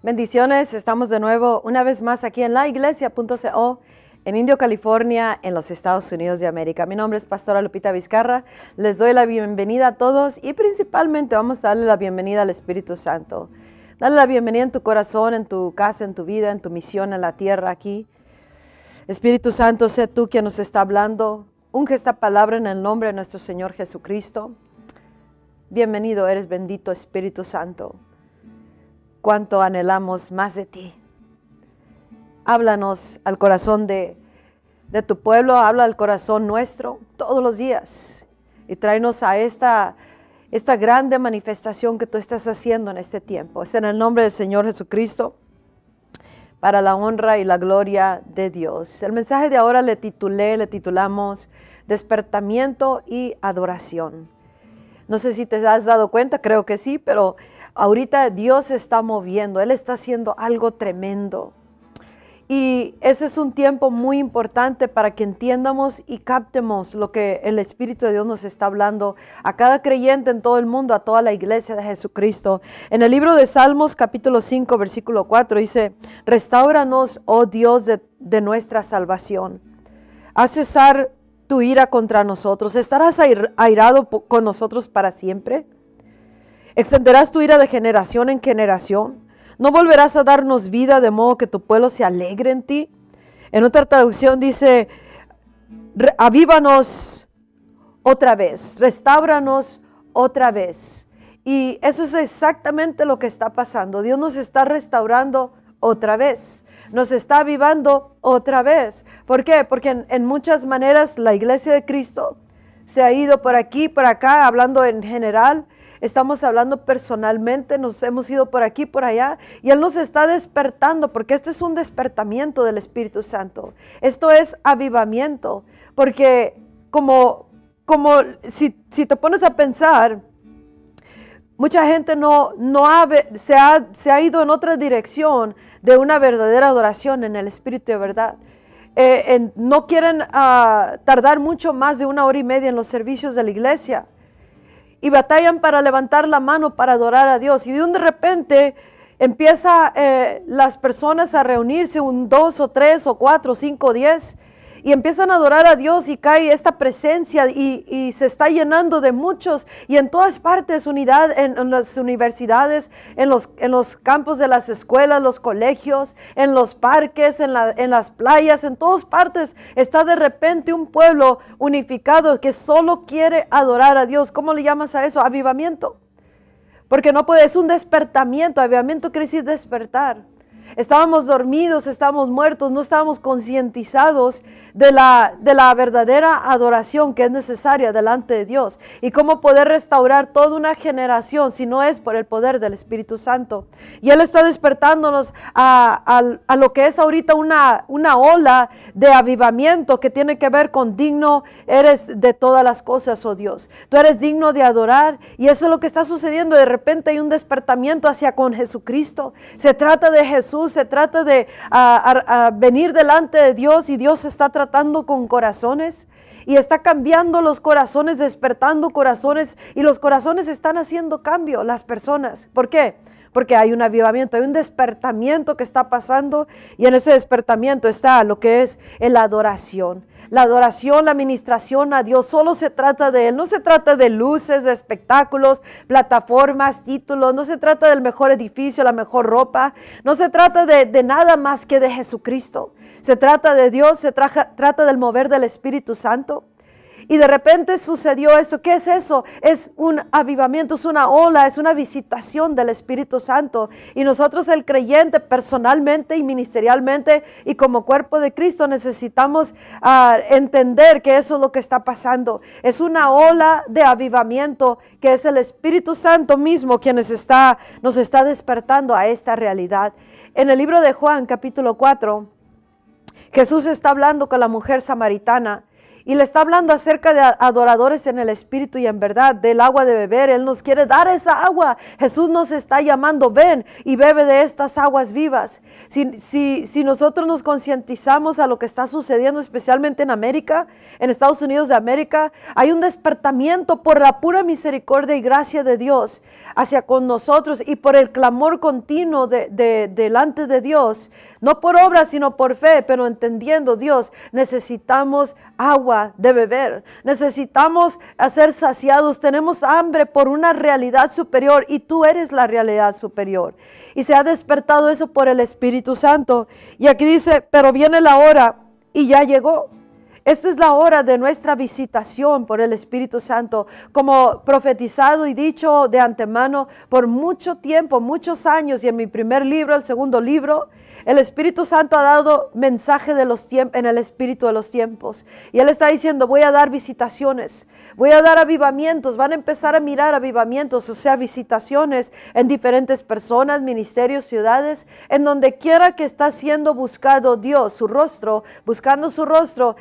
Bendiciones, estamos de nuevo una vez más aquí en la iglesia.co en Indio, California, en los Estados Unidos de América. Mi nombre es Pastora Lupita Vizcarra. Les doy la bienvenida a todos y principalmente vamos a darle la bienvenida al Espíritu Santo. Dale la bienvenida en tu corazón, en tu casa, en tu vida, en tu misión en la tierra aquí. Espíritu Santo, sé tú quien nos está hablando. Unge esta palabra en el nombre de nuestro Señor Jesucristo. Bienvenido, eres bendito Espíritu Santo cuánto anhelamos más de ti. Háblanos al corazón de, tu pueblo, habla al corazón nuestro todos los días y tráenos a esta, esta grande manifestación que tú estás haciendo en este tiempo. Es en el nombre del Señor Jesucristo, para la honra y la gloria de Dios. El mensaje de ahora le titulé, le titulamos Despertamiento y Adoración. No sé si te has dado cuenta, creo que sí, pero Ahorita Dios está moviendo, Él está haciendo algo tremendo. Y ese es un tiempo muy importante para que entiendamos y captemos lo que el Espíritu de Dios nos está hablando a cada creyente en todo el mundo, a toda la iglesia de Jesucristo. En el libro de Salmos capítulo 5 versículo 4 dice, restauranos, oh Dios de, de nuestra salvación. Haz cesar tu ira contra nosotros. ¿Estarás airado con nosotros para siempre? Extenderás tu ira de generación en generación. No volverás a darnos vida de modo que tu pueblo se alegre en ti. En otra traducción dice, avívanos otra vez, restauranos otra vez. Y eso es exactamente lo que está pasando. Dios nos está restaurando otra vez. Nos está avivando otra vez. ¿Por qué? Porque en, en muchas maneras la iglesia de Cristo se ha ido por aquí, por acá, hablando en general, estamos hablando personalmente, nos hemos ido por aquí, por allá, y Él nos está despertando, porque esto es un despertamiento del Espíritu Santo. Esto es avivamiento, porque como, como si, te pones a pensar, mucha gente no, no se, ha, se, ha, ido en otra dirección de una verdadera adoración en el Espíritu de verdad. Eh, no quieren ah, tardar mucho más de una hora y media en los servicios de la iglesia y batallan para levantar la mano para adorar a Dios. Y de un de repente empieza eh, las personas a reunirse, un dos o tres o cuatro, cinco, diez, y empiezan a adorar a Dios y cae esta presencia y, se está llenando de muchos y en todas partes, unidad, en, las universidades, en los, en los, campos de las escuelas, los colegios, en los parques, en, en las playas, en todas partes está de repente un pueblo unificado que solo quiere adorar a Dios. ¿Cómo le llamas a eso? Avivamiento. Porque no puede, es un despertamiento. Avivamiento quiere decir despertar. Estábamos dormidos, estábamos muertos, no estábamos concientizados de la, de la verdadera adoración que es necesaria delante de Dios y cómo poder restaurar toda una generación si no es por el poder del Espíritu Santo. Y Él está despertándonos a, lo que es ahorita una, una ola de avivamiento que tiene que ver con digno eres de todas las cosas, oh Dios. Tú eres digno de adorar y eso es lo que está sucediendo. De repente hay un despertamiento hacia con Jesucristo. Se trata de Jesús se trata de venir delante de Dios y Dios está tratando con corazones y está cambiando los corazones, despertando corazones y los corazones están haciendo cambio, las personas. ¿Por qué? Porque hay un avivamiento, hay un despertamiento que está pasando y en ese despertamiento está lo que es la adoración. La adoración, la administración a Dios, solo se trata de Él, no se trata de luces, de espectáculos, plataformas, títulos, no se trata del mejor edificio, la mejor ropa, no se trata de, de nada más que de Jesucristo. Se trata de Dios, se trata del mover del Espíritu Santo. Y de repente sucedió eso. ¿Qué es eso? Es un avivamiento, es una ola, es una visitación del Espíritu Santo. Y nosotros el creyente personalmente y ministerialmente y como cuerpo de Cristo necesitamos ah, entender que eso es lo que está pasando. Es una ola de avivamiento que es el Espíritu Santo mismo quien nos está, nos está despertando a esta realidad. En el libro de Juan capítulo 4, Jesús está hablando con la mujer samaritana Y le está hablando acerca de adoradores en el espíritu y en verdad, del agua de beber. Él nos quiere dar esa agua. Jesús nos está llamando, ven y bebe de estas aguas vivas. Si, si, si nosotros nos concientizamos a lo que está sucediendo, especialmente en América, en Estados Unidos de América, hay un despertamiento por la pura misericordia y gracia de Dios hacia con nosotros y por el clamor continuo de, de, delante de Dios. No por obra, sino por fe, pero entendiendo Dios, necesitamos agua de beber. Necesitamos ser saciados. Tenemos hambre por una realidad superior y tú eres la realidad superior. Y se ha despertado eso por el Espíritu Santo. Y aquí dice, pero viene la hora y ya llegó. Esta es la hora de nuestra visitación por el Espíritu Santo, como profetizado y dicho de antemano por mucho tiempo, muchos años, y en mi primer libro, el segundo libro, el Espíritu Santo ha dado mensaje de los en el Espíritu de los tiempos. Y Él está diciendo, voy a dar visitaciones, voy a dar avivamientos, van a empezar a mirar avivamientos, o sea, visitaciones en diferentes personas, ministerios, ciudades, en donde quiera que está siendo buscado Dios, su rostro, buscando su rostro,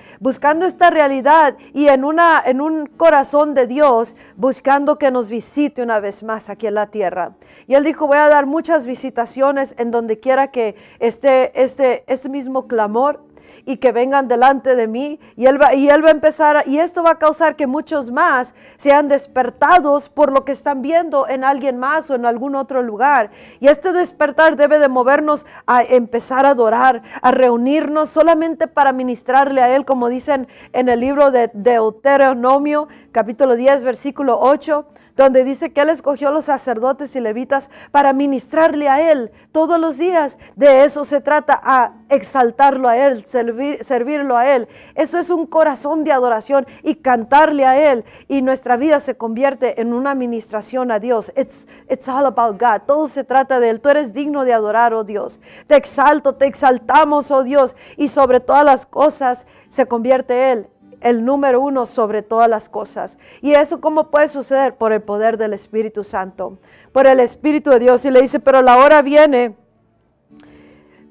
esta realidad y en, una, en un corazón de Dios, buscando que nos visite una vez más aquí en la tierra. Y Él dijo, voy a dar muchas visitaciones en donde quiera que este, este, este mismo clamor y que vengan delante de mí y él va y él va a empezar y esto va a causar que muchos más sean despertados por lo que están viendo en alguien más o en algún otro lugar. Y este despertar debe de movernos a empezar a adorar a reunirnos solamente para ministrarle a él como dicen en el libro de Deuteronomio capítulo 10 versículo 8 donde dice que Él escogió los sacerdotes y levitas para ministrarle a Él todos los días. De eso se trata, a exaltarlo a Él, servir, servirlo a Él. Eso es un corazón de adoración y cantarle a Él. Y nuestra vida se convierte en una administración a Dios. It's, it's all about God. Todo se trata de Él. Tú eres digno de adorar, oh Dios. Te exalto, te exaltamos, oh Dios. Y sobre todas las cosas se convierte Él el número uno sobre todas las cosas. ¿Y eso cómo puede suceder? Por el poder del Espíritu Santo, por el Espíritu de Dios. Y le dice, pero la hora viene,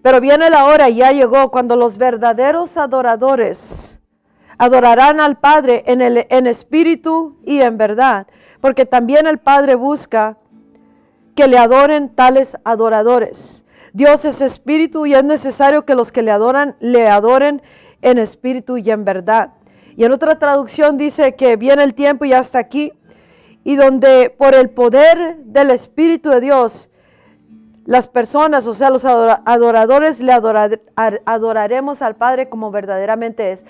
pero viene la hora y ya llegó cuando los verdaderos adoradores adorarán al Padre en, el, en espíritu y en verdad, porque también el Padre busca que le adoren tales adoradores. Dios es espíritu y es necesario que los que le adoran le adoren en espíritu y en verdad. Y en otra traducción dice que viene el tiempo y hasta aquí, y donde por el poder del Espíritu de Dios, las personas, o sea, los adoradores, le adoraremos al Padre como verdaderamente es.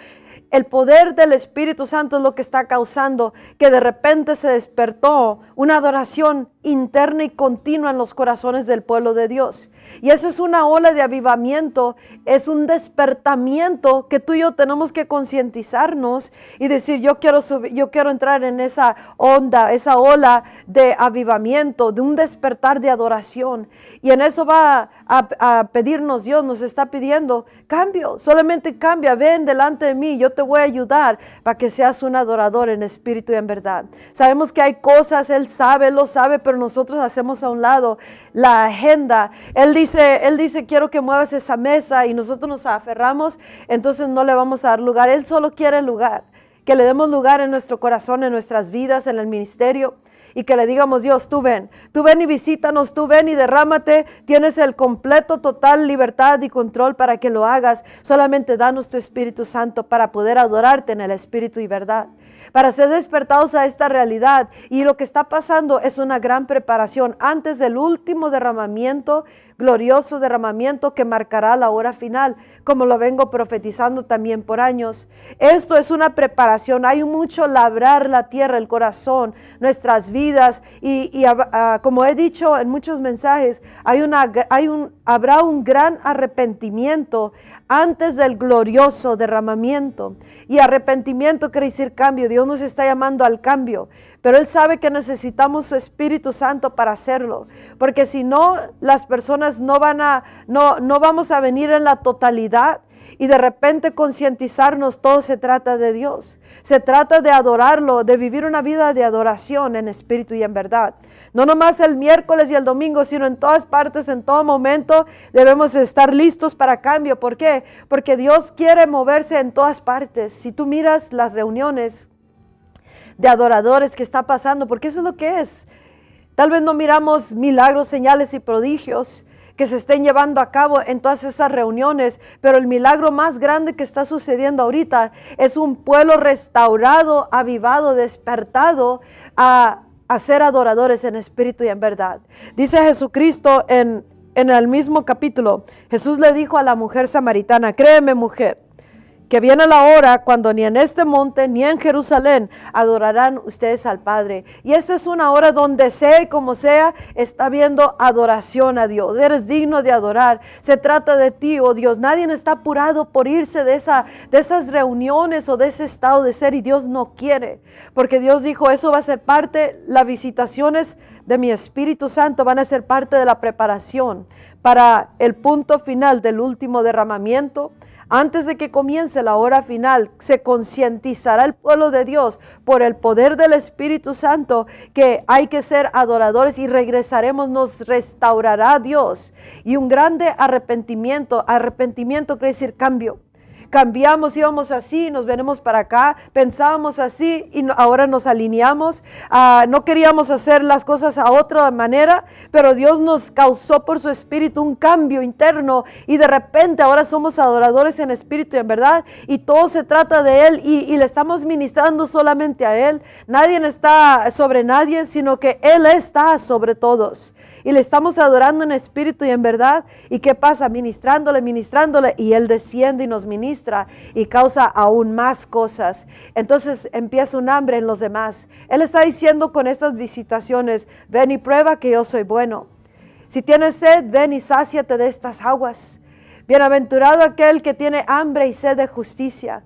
El poder del Espíritu Santo es lo que está causando que de repente se despertó una adoración interna y continua en los corazones del pueblo de Dios. Y eso es una ola de avivamiento, es un despertamiento que tú y yo tenemos que concientizarnos y decir, yo quiero yo quiero entrar en esa onda, esa ola de avivamiento, de un despertar de adoración. Y en eso va a, pedirnos Dios, nos está pidiendo cambio, solamente cambia, ven delante de mí, yo te voy a ayudar para que seas un adorador en espíritu y en verdad. Sabemos que hay cosas, Él sabe, lo sabe, pero nosotros hacemos a un lado la agenda. Él dice, Él dice, quiero que muevas esa mesa y nosotros nos aferramos, entonces no le vamos a dar lugar. Él solo quiere lugar, que le demos lugar en nuestro corazón, en nuestras vidas, en el ministerio y que le digamos, Dios, tú ven, tú ven y visítanos, tú ven y derrámate, tienes el completo, total libertad y control para que lo hagas. Solamente danos tu Espíritu Santo para poder adorarte en el Espíritu y verdad, para ser despertados a esta realidad. Y lo que está pasando es una gran preparación antes del último derramamiento glorioso derramamiento que marcará la hora final, como lo vengo profetizando también por años. Esto es una preparación, hay mucho labrar la tierra, el corazón, nuestras vidas y, ah, como he dicho en muchos mensajes, hay una, hay un, habrá un gran arrepentimiento antes del glorioso derramamiento. Y arrepentimiento quiere decir cambio, Dios nos está llamando al cambio. Pero Él sabe que necesitamos su Espíritu Santo para hacerlo. Porque si no, las personas no van a, no, no vamos a venir en la totalidad y de repente concientizarnos, todo se trata de Dios. Se trata de adorarlo, de vivir una vida de adoración en espíritu y en verdad. No nomás el miércoles y el domingo, sino en todas partes, en todo momento, debemos estar listos para cambio. ¿Por qué? Porque Dios quiere moverse en todas partes. Si tú miras las reuniones de adoradores que está pasando, porque eso es lo que es. Tal vez no miramos milagros, señales y prodigios, que se estén llevando a cabo en todas esas reuniones, pero el milagro más grande que está sucediendo ahorita es un pueblo restaurado, avivado, despertado a, ser adoradores en espíritu y en verdad. Dice Jesucristo en, en el mismo capítulo, Jesús le dijo a la mujer samaritana, créeme mujer, que viene la hora cuando ni en este monte ni en Jerusalén adorarán ustedes al Padre. Y esta es una hora donde sea y como sea, está viendo adoración a Dios. Eres digno de adorar. Se trata de ti, oh Dios. Nadie está apurado por irse de, esa, de esas reuniones o de ese estado de ser y Dios no quiere. Porque Dios dijo, eso va a ser parte, las visitaciones de mi Espíritu Santo van a ser parte de la preparación para el punto final del último derramamiento antes de que comience la hora final, se concientizará el pueblo de Dios por el poder del Espíritu Santo que hay que ser adoradores y regresaremos, nos restaurará Dios. Y un grande arrepentimiento, arrepentimiento quiere decir cambio cambiamos, íbamos así, nos venimos para acá, pensábamos así y ahora nos alineamos. Ah, no queríamos hacer las cosas a otra manera, pero Dios nos causó por su espíritu un cambio interno y de repente ahora somos adoradores en espíritu y en verdad y todo se trata de Él y, y le estamos ministrando solamente a Él. Nadie está sobre nadie, sino que Él está sobre todos y le estamos adorando en espíritu y en verdad. ¿Y qué pasa? Ministrándole, ministrándole y Él desciende y nos ministra y causa aún más cosas. Entonces empieza un hambre en los demás. Él está diciendo con estas visitaciones, ven y prueba que yo soy bueno. Si tienes sed, ven y sáciate de estas aguas. Bienaventurado aquel que tiene hambre y sed de justicia.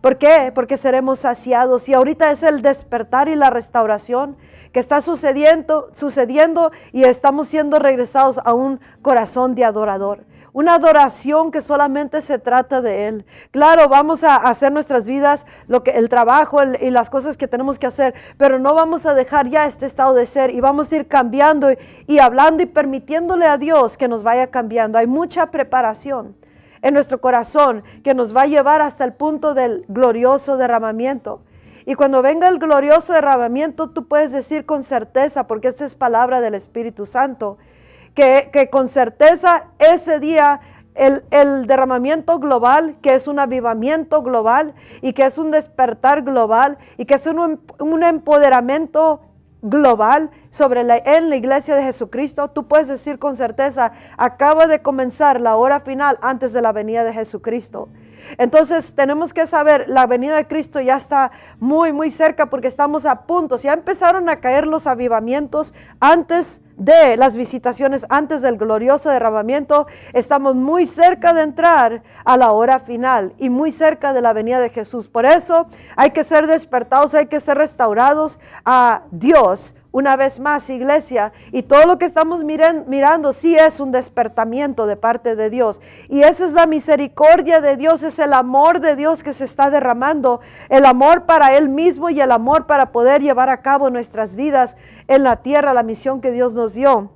¿Por qué? Porque seremos saciados. Y ahorita es el despertar y la restauración que está sucediendo, sucediendo y estamos siendo regresados a un corazón de adorador. Una adoración que solamente se trata de Él. Claro, vamos a hacer nuestras vidas, lo que, el trabajo y las cosas que tenemos que hacer, pero no vamos a dejar ya este estado de ser y vamos a ir cambiando y hablando y permitiéndole a Dios que nos vaya cambiando. Hay mucha preparación en nuestro corazón que nos va a llevar hasta el punto del glorioso derramamiento. Y cuando venga el glorioso derramamiento, tú puedes decir con certeza, porque esta es palabra del Espíritu Santo, que, con certeza ese día el, derramamiento global, que es un avivamiento global y que es un despertar global y que es un, un empoderamiento global sobre la, en la iglesia de Jesucristo, tú puedes decir con certeza, acaba de comenzar la hora final antes de la venida de Jesucristo. Entonces tenemos que saber, la venida de Cristo ya está muy, muy cerca porque estamos a punto. Ya empezaron a caer los avivamientos antes de las visitaciones, antes del glorioso derramamiento. Estamos muy cerca de entrar a la hora final y muy cerca de la venida de Jesús. Por eso hay que ser despertados, hay que ser restaurados a Dios una vez más, iglesia, y todo lo que estamos mirando sí es un despertamiento de parte de Dios. Y esa es la misericordia de Dios, es el amor de Dios que se está derramando, el amor para Él mismo y el amor para poder llevar a cabo nuestras vidas en la tierra, la misión que Dios nos dio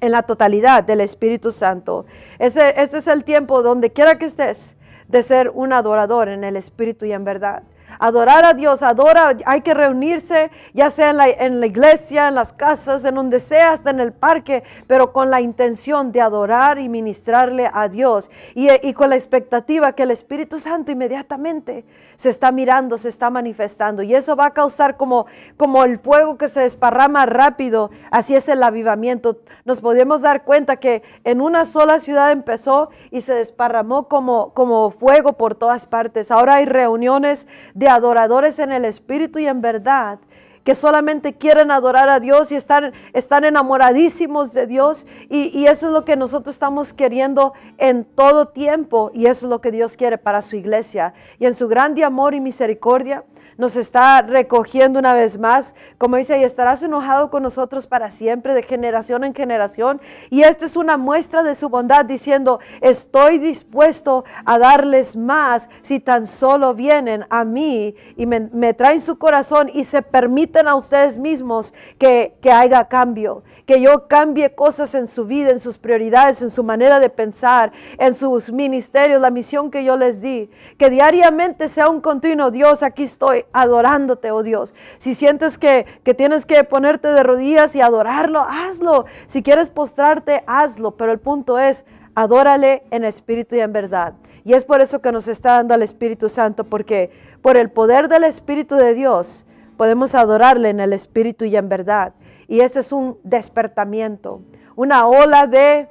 en la totalidad del Espíritu Santo. Este, este es el tiempo donde quiera que estés de ser un adorador en el Espíritu y en verdad adorar a Dios, adora, hay que reunirse, ya sea en la, iglesia, en las casas, en donde sea, hasta en el parque, pero con la intención de adorar y ministrarle a Dios y, y con la expectativa que el Espíritu Santo inmediatamente se está mirando, se está manifestando y eso va a causar como, como el fuego que se desparrama rápido, así es el avivamiento. Nos podemos dar cuenta que en una sola ciudad empezó y se desparramó como, como fuego por todas partes. Ahora hay reuniones de adoradores en el espíritu y en verdad que solamente quieren adorar a Dios y están, están enamoradísimos de Dios. Y, eso es lo que nosotros estamos queriendo en todo tiempo. Y eso es lo que Dios quiere para su iglesia. Y en su grande amor y misericordia, nos está recogiendo una vez más. Como dice, y estarás enojado con nosotros para siempre, de generación en generación. Y esto es una muestra de su bondad, diciendo, estoy dispuesto a darles más si tan solo vienen a mí y me, traen su corazón y se permiten a ustedes mismos que, que haya cambio, que yo cambie cosas en su vida, en sus prioridades, en su manera de pensar, en sus ministerios, la misión que yo les di, que diariamente sea un continuo, Dios, aquí estoy, adorándote, oh Dios. Si sientes que, que tienes que ponerte de rodillas y adorarlo, hazlo. Si quieres postrarte, hazlo. Pero el punto es, adórale en espíritu y en verdad. Y es por eso que nos está dando el Espíritu Santo, porque por el poder del Espíritu de Dios podemos adorarle en el espíritu y en verdad. Y ese es un despertamiento, una ola de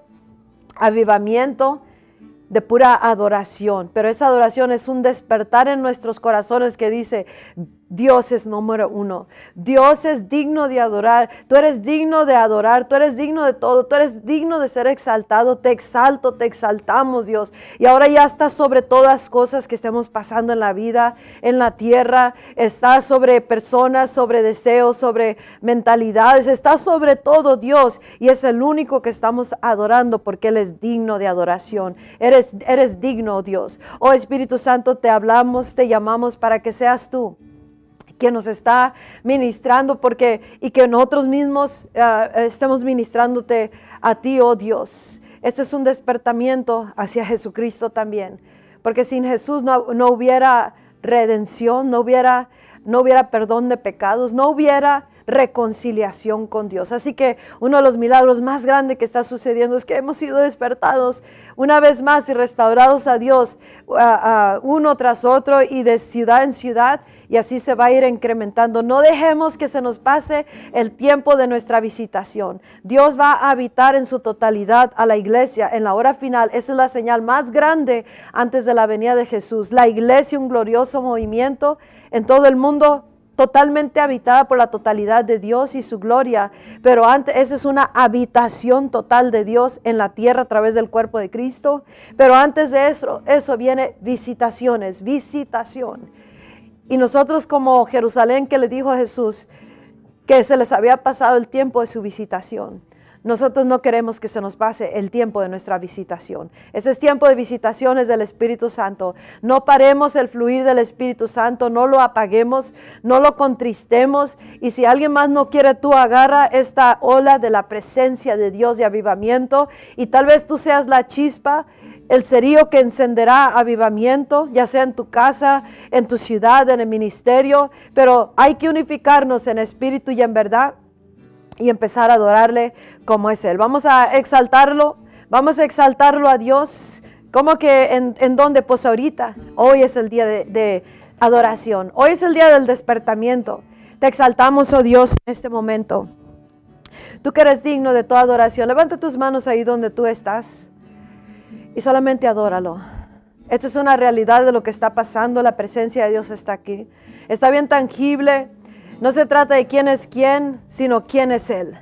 avivamiento de pura adoración, pero esa adoración es un despertar en nuestros corazones que dice, Dios es número uno. Dios es digno de adorar. Tú eres digno de adorar. Tú eres digno de todo. Tú eres digno de ser exaltado. Te exalto, te exaltamos, Dios. Y ahora ya está sobre todas cosas que estemos pasando en la vida, en la tierra. Está sobre personas, sobre deseos, sobre mentalidades. Está sobre todo, Dios. Y es el único que estamos adorando porque Él es digno de adoración. Eres, eres digno, Dios. Oh Espíritu Santo, te hablamos, te llamamos para que seas tú que nos está ministrando, porque y que nosotros mismos ah, estemos ministrándote a ti, oh Dios. Este es un despertamiento hacia Jesucristo también, porque sin Jesús no, no hubiera redención, no hubiera, no hubiera perdón de pecados, no hubiera reconciliación con Dios. Así que uno de los milagros más grandes que está sucediendo es que hemos sido despertados una vez más y restaurados a Dios uno tras otro y de ciudad en ciudad y así se va a ir incrementando. No dejemos que se nos pase el tiempo de nuestra visitación. Dios va a habitar en su totalidad a la iglesia en la hora final. Esa es la señal más grande antes de la venida de Jesús. La iglesia, un glorioso movimiento en todo el mundo totalmente habitada por la totalidad de Dios y su gloria, pero antes esa es una habitación total de Dios en la tierra a través del cuerpo de Cristo, pero antes de eso, eso viene visitaciones, visitación. Y nosotros como Jerusalén que le dijo a Jesús que se les había pasado el tiempo de su visitación. Nosotros no queremos que se nos pase el tiempo de nuestra visitación. Ese es tiempo de visitaciones del Espíritu Santo. No paremos el fluir del Espíritu Santo, no lo apaguemos, no lo contristemos. Y si alguien más no quiere, tú agarra esta ola de la presencia de Dios de avivamiento y tal vez tú seas la chispa el cerillo que encenderá avivamiento, ya sea en tu casa, en tu ciudad, en el ministerio, pero hay que unificarnos en espíritu y en verdad y empezar a adorarle como es Él. Vamos a exaltarlo, vamos a exaltarlo a Dios. como que en, en dónde? Pues ahorita, hoy es el día de, de adoración, hoy es el día del despertamiento. Te exaltamos, oh Dios, en este momento. Tú que eres digno de toda adoración, levanta tus manos ahí donde tú estás y solamente adóralo. Esta es una realidad de lo que está pasando, la presencia de Dios está aquí. Está bien tangible, no se trata de quién es quién, sino quién es Él.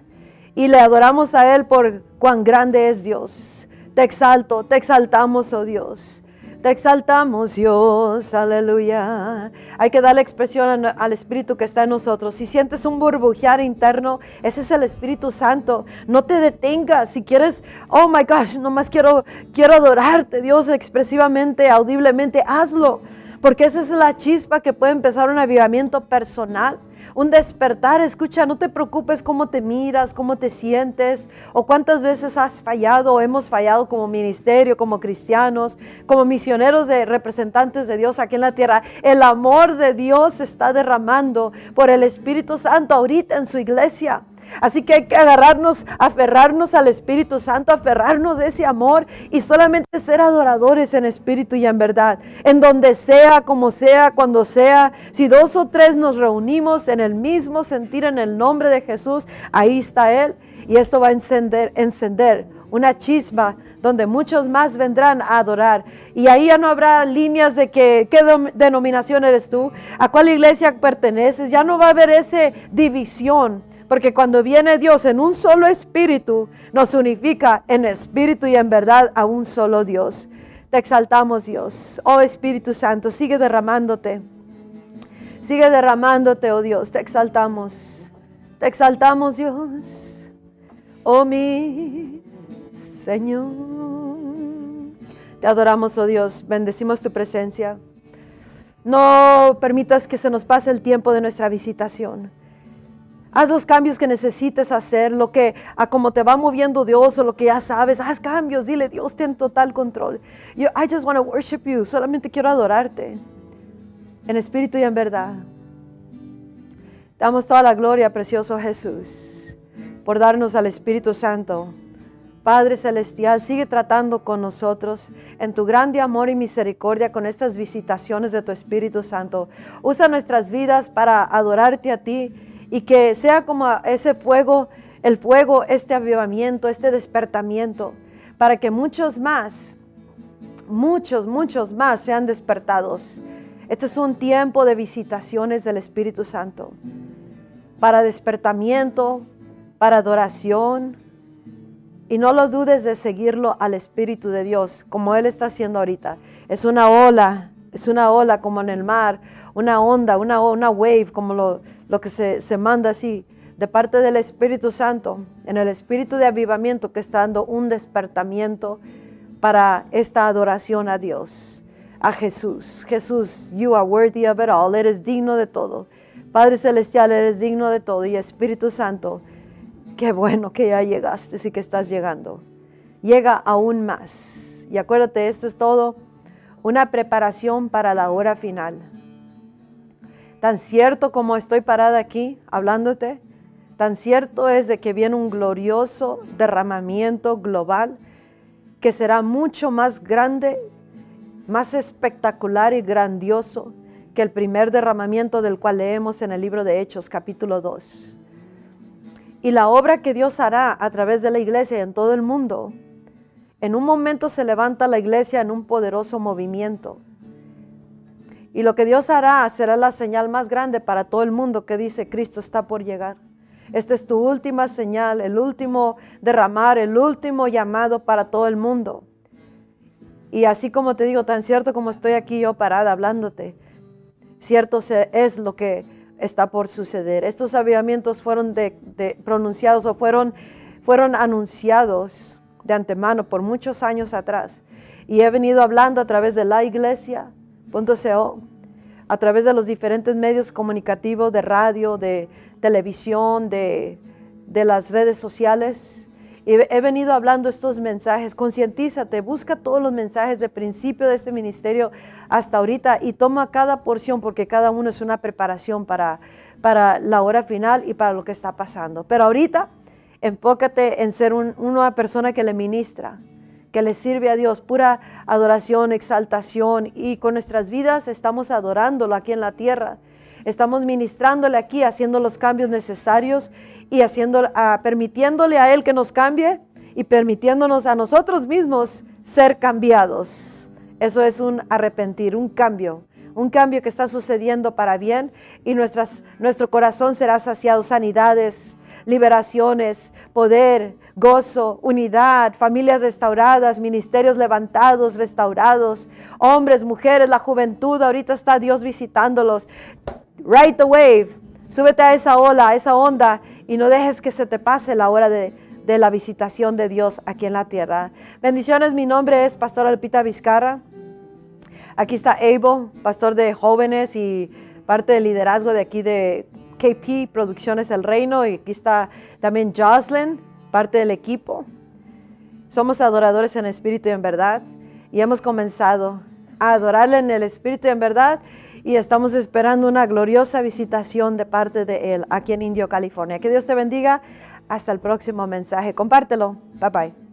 Y le adoramos a Él por cuán grande es Dios. Te exalto, te exaltamos, oh Dios. Te exaltamos, Dios, aleluya. Hay que darle expresión al Espíritu que está en nosotros. Si sientes un burbujear interno, ese es el Espíritu Santo. No te detengas. Si quieres, oh my gosh, nomás quiero, quiero adorarte, Dios, expresivamente, audiblemente, hazlo. Porque esa es la chispa que puede empezar un avivamiento personal un despertar. Escucha, no te preocupes cómo te miras, cómo te sientes o cuántas veces has fallado o hemos fallado como ministerio, como cristianos, como misioneros de representantes de Dios aquí en la tierra. El amor de Dios se está derramando por el Espíritu Santo ahorita en su iglesia. Así que hay que agarrarnos, aferrarnos al Espíritu Santo, aferrarnos de ese amor y solamente ser adoradores en espíritu y en verdad. En donde sea, como sea, cuando sea. Si dos o tres nos reunimos en el mismo sentir en el nombre de Jesús, ahí está Él. Y esto va a encender, una chispa donde muchos más vendrán a adorar. Y ahí ya no habrá líneas de que, qué denominación eres tú, a cuál iglesia perteneces, ya no va a haber esa división. Porque cuando viene Dios en un solo espíritu, nos unifica en espíritu y en verdad a un solo Dios. Te exaltamos Dios. Oh Espíritu Santo, sigue derramándote. Sigue derramándote, oh Dios. Te exaltamos. Te exaltamos Dios. Oh mi Señor. Te adoramos, oh Dios. Bendecimos tu presencia. No permitas que se nos pase el tiempo de nuestra visitación. Haz los cambios que necesites hacer, lo que a como te va moviendo Dios o lo que ya sabes, haz cambios, dile Dios ten total control. Yo, I just want to worship you, solamente quiero adorarte en espíritu y en verdad. Damos toda la gloria, precioso Jesús, por darnos al Espíritu Santo Padre Celestial, sigue tratando con nosotros en tu grande amor y misericordia con estas visitaciones de tu Espíritu Santo. Usa nuestras vidas para adorarte a ti y que sea como ese fuego, el fuego, este avivamiento, este despertamiento, para que muchos más, muchos, muchos más sean despertados. Este es un tiempo de visitaciones del Espíritu Santo, para despertamiento, para adoración y no lo dudes de seguirlo al Espíritu de Dios, como Él está haciendo ahorita. Es una ola, es una ola como en el mar, una onda, una, una wave, como lo, lo que se, se manda así, de parte del Espíritu Santo, en el Espíritu de avivamiento que está dando un despertamiento para esta adoración a Dios, a Jesús. Jesús, you are worthy of it all, eres digno de todo. Padre Celestial, eres digno de todo. Y Espíritu Santo, Qué bueno que ya llegaste y que estás llegando. Llega aún más. Y acuérdate, esto es todo una preparación para la hora final. Tan cierto como estoy parada aquí hablándote, tan cierto es de que viene un glorioso derramamiento global que será mucho más grande, más espectacular y grandioso que el primer derramamiento del cual leemos en el libro de Hechos capítulo 2 y la obra que Dios hará a través de la iglesia en todo el mundo. En un momento se levanta la iglesia en un poderoso movimiento. Y lo que Dios hará será la señal más grande para todo el mundo que dice Cristo está por llegar. Esta es tu última señal, el último derramar, el último llamado para todo el mundo. Y así como te digo, tan cierto como estoy aquí yo parada hablándote, cierto es lo que está por suceder. Estos avivamientos fueron pronunciados o fueron, anunciados de antemano por muchos años atrás. Y he venido hablando a través de la a través de los diferentes medios comunicativos de radio, de televisión, de, de las redes sociales he venido hablando estos mensajes. Concientízate, busca todos los mensajes de principio de este ministerio hasta ahorita y toma cada porción porque cada uno es una preparación para, para la hora final y para lo que está pasando. Pero ahorita enfócate en ser una persona que le ministra, que le sirve a Dios, pura adoración, exaltación y con nuestras vidas estamos adorándolo aquí en la tierra. Estamos ministrándole aquí, haciendo los cambios necesarios y haciendo, ah, permitiéndole a Él que nos cambie y permitiéndonos a nosotros mismos ser cambiados. Eso es un arrepentir, un cambio, un cambio que está sucediendo para bien y nuestras, nuestro corazón será saciado, sanidades, liberaciones, poder, gozo, unidad, familias restauradas, ministerios levantados, restaurados, hombres, mujeres, la juventud, ahorita está Dios visitándolos. Ride the wave. Súbete a esa ola, a esa onda y no dejes que se te pase la hora de, la visitación de Dios aquí en la tierra. Bendiciones, mi nombre es Pastor Alpita Vizcarra. Aquí está Abel, pastor de jóvenes y parte del liderazgo de aquí de KP Producciones El Reino. Y aquí está también Jocelyn, parte del equipo. Somos adoradores en espíritu y en verdad. Y hemos comenzado a adorarle en el espíritu y en verdad y estamos esperando una gloriosa visitación de parte de Él aquí en Indio, California. Que Dios te bendiga. Hasta el próximo mensaje. Compártelo. Bye bye.